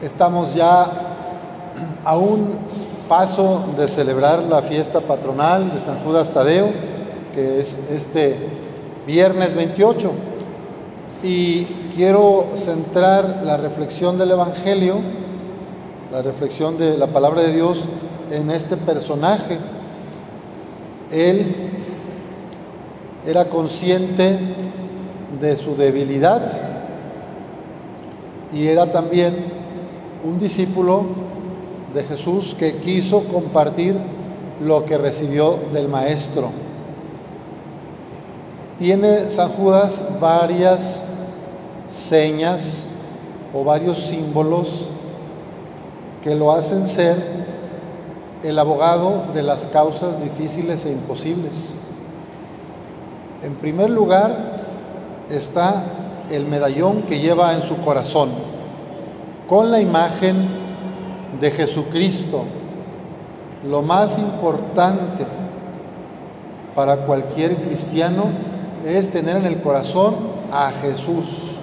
Estamos ya a un paso de celebrar la fiesta patronal de San Judas Tadeo, que es este viernes 28. Y quiero centrar la reflexión del Evangelio, la reflexión de la palabra de Dios en este personaje. Él era consciente de su debilidad y era también un discípulo de Jesús que quiso compartir lo que recibió del Maestro. Tiene San Judas varias señas o varios símbolos que lo hacen ser el abogado de las causas difíciles e imposibles. En primer lugar está el medallón que lleva en su corazón con la imagen de Jesucristo. Lo más importante para cualquier cristiano es tener en el corazón a Jesús,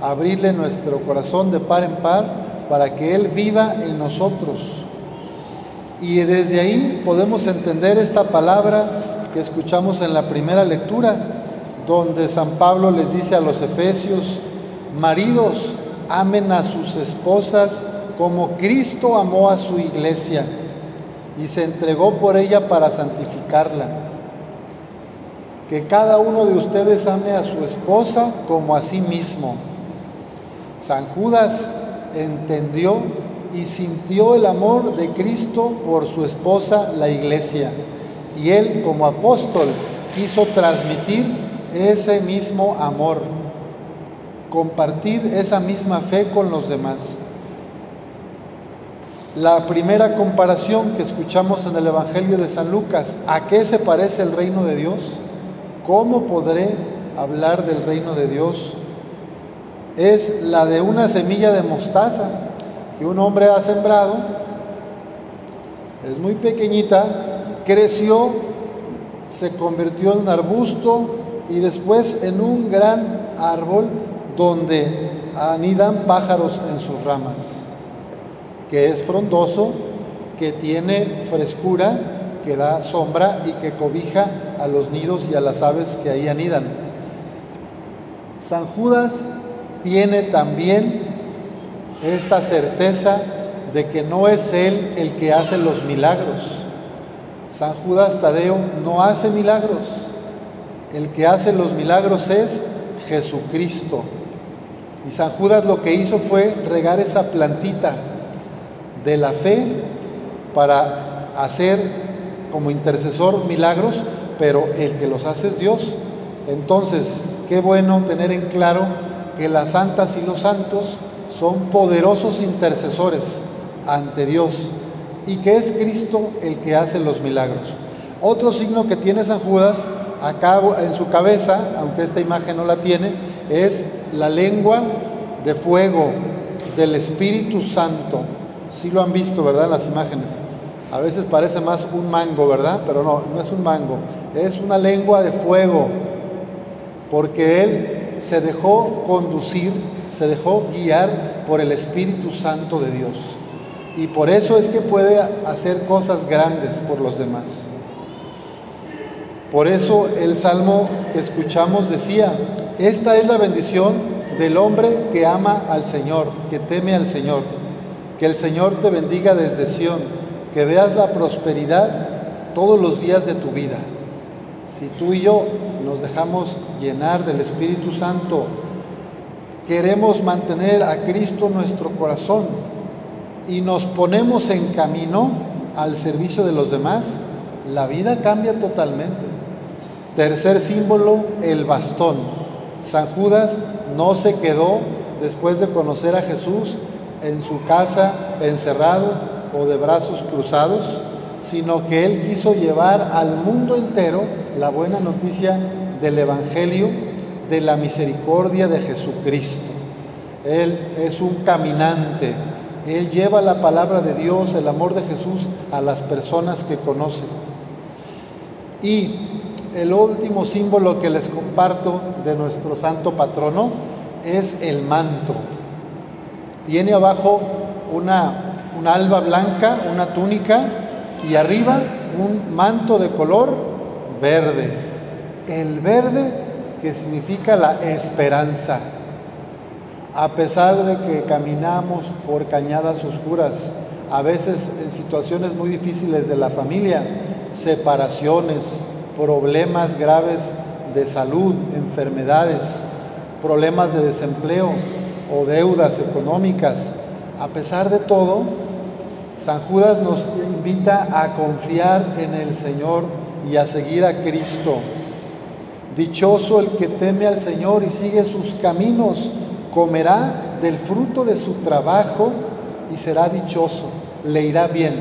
abrirle nuestro corazón de par en par para que Él viva en nosotros. Y desde ahí podemos entender esta palabra que escuchamos en la primera lectura, donde San Pablo les dice a los efesios, maridos, amen a sus esposas como Cristo amó a su iglesia y se entregó por ella para santificarla. Que cada uno de ustedes ame a su esposa como a sí mismo. San Judas entendió y sintió el amor de Cristo por su esposa, la iglesia. Y él como apóstol quiso transmitir ese mismo amor compartir esa misma fe con los demás. La primera comparación que escuchamos en el Evangelio de San Lucas, ¿a qué se parece el reino de Dios? ¿Cómo podré hablar del reino de Dios? Es la de una semilla de mostaza que un hombre ha sembrado, es muy pequeñita, creció, se convirtió en un arbusto y después en un gran árbol donde anidan pájaros en sus ramas, que es frondoso, que tiene frescura, que da sombra y que cobija a los nidos y a las aves que ahí anidan. San Judas tiene también esta certeza de que no es él el que hace los milagros. San Judas Tadeo no hace milagros. El que hace los milagros es Jesucristo. Y San Judas lo que hizo fue regar esa plantita de la fe para hacer como intercesor milagros, pero el que los hace es Dios. Entonces, qué bueno tener en claro que las santas y los santos son poderosos intercesores ante Dios y que es Cristo el que hace los milagros. Otro signo que tiene San Judas acá en su cabeza, aunque esta imagen no la tiene, es la lengua de fuego del Espíritu Santo. Sí lo han visto, ¿verdad? En las imágenes. A veces parece más un mango, ¿verdad? Pero no, no es un mango. Es una lengua de fuego. Porque Él se dejó conducir, se dejó guiar por el Espíritu Santo de Dios. Y por eso es que puede hacer cosas grandes por los demás. Por eso el salmo que escuchamos decía, esta es la bendición del hombre que ama al Señor, que teme al Señor. Que el Señor te bendiga desde Sión, que veas la prosperidad todos los días de tu vida. Si tú y yo nos dejamos llenar del Espíritu Santo, queremos mantener a Cristo en nuestro corazón y nos ponemos en camino al servicio de los demás, la vida cambia totalmente. Tercer símbolo, el bastón. San Judas no se quedó después de conocer a Jesús en su casa encerrado o de brazos cruzados, sino que él quiso llevar al mundo entero la buena noticia del Evangelio de la misericordia de Jesucristo. Él es un caminante, él lleva la palabra de Dios, el amor de Jesús a las personas que conocen. Y el último símbolo que les comparto de nuestro santo patrono es el manto. Tiene abajo una, una alba blanca, una túnica y arriba un manto de color verde. El verde que significa la esperanza. A pesar de que caminamos por cañadas oscuras, a veces en situaciones muy difíciles de la familia, separaciones, problemas graves de salud, enfermedades, problemas de desempleo o deudas económicas, a pesar de todo, San Judas nos invita a confiar en el Señor y a seguir a Cristo. Dichoso el que teme al Señor y sigue sus caminos, comerá del fruto de su trabajo y será dichoso, le irá bien.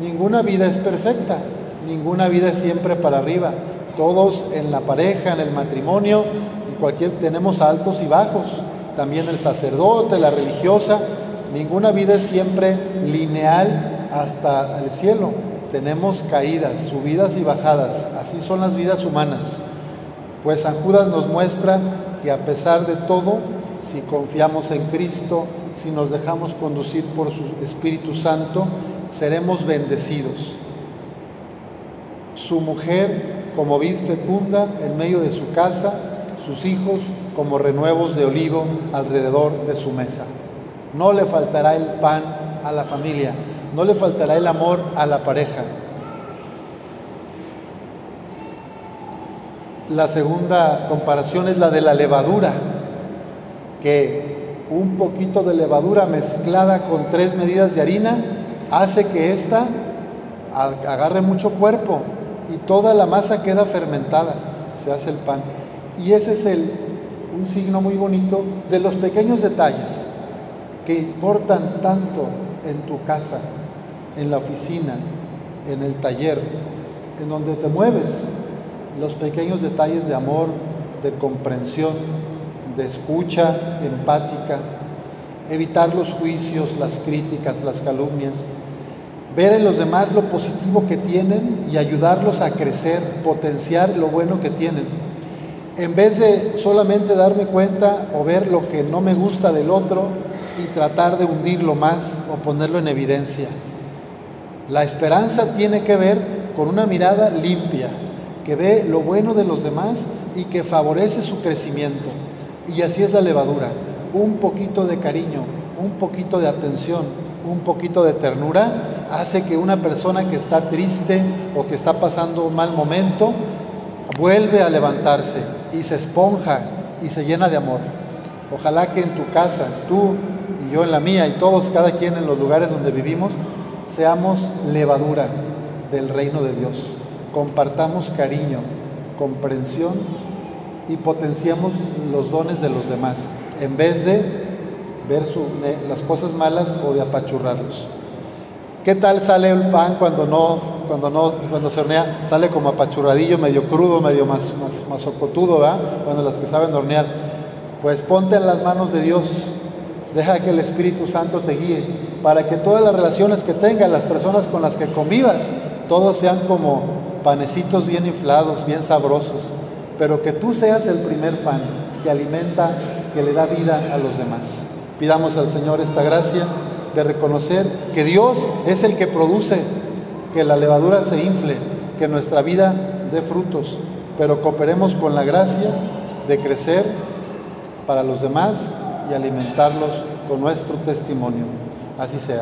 Ninguna vida es perfecta, ninguna vida es siempre para arriba. Todos en la pareja, en el matrimonio, y cualquier tenemos altos y bajos. También el sacerdote, la religiosa, ninguna vida es siempre lineal hasta el cielo. Tenemos caídas, subidas y bajadas. Así son las vidas humanas. Pues San Judas nos muestra que a pesar de todo, si confiamos en Cristo, si nos dejamos conducir por su Espíritu Santo, seremos bendecidos. Su mujer como vid fecunda en medio de su casa, sus hijos como renuevos de olivo alrededor de su mesa. No le faltará el pan a la familia, no le faltará el amor a la pareja. La segunda comparación es la de la levadura, que un poquito de levadura mezclada con tres medidas de harina hace que ésta agarre mucho cuerpo y toda la masa queda fermentada, se hace el pan. Y ese es el, un signo muy bonito de los pequeños detalles que importan tanto en tu casa, en la oficina, en el taller, en donde te mueves, los pequeños detalles de amor, de comprensión, de escucha empática, evitar los juicios, las críticas, las calumnias, ver en los demás lo positivo que tienen y ayudarlos a crecer, potenciar lo bueno que tienen. En vez de solamente darme cuenta o ver lo que no me gusta del otro y tratar de hundirlo más o ponerlo en evidencia. La esperanza tiene que ver con una mirada limpia, que ve lo bueno de los demás y que favorece su crecimiento. Y así es la levadura, un poquito de cariño, un poquito de atención, un poquito de ternura, hace que una persona que está triste o que está pasando un mal momento, vuelve a levantarse y se esponja y se llena de amor. Ojalá que en tu casa, tú y yo en la mía y todos, cada quien en los lugares donde vivimos, seamos levadura del reino de Dios. Compartamos cariño, comprensión y potenciamos los dones de los demás, en vez de ver las cosas malas o de apachurrarlos. ¿Qué tal sale el pan cuando no, cuando no, cuando se hornea? Sale como apachurradillo, medio crudo, medio más, más, más ocotudo, ¿verdad? Cuando las que saben hornear. Pues ponte en las manos de Dios, deja que el Espíritu Santo te guíe, para que todas las relaciones que tengas, las personas con las que convivas, todos sean como panecitos bien inflados, bien sabrosos, pero que tú seas el primer pan que alimenta, que le da vida a los demás. Pidamos al Señor esta gracia de reconocer que Dios es el que produce que la levadura se infle, que nuestra vida dé frutos, pero cooperemos con la gracia de crecer para los demás y alimentarlos con nuestro testimonio. Así sea.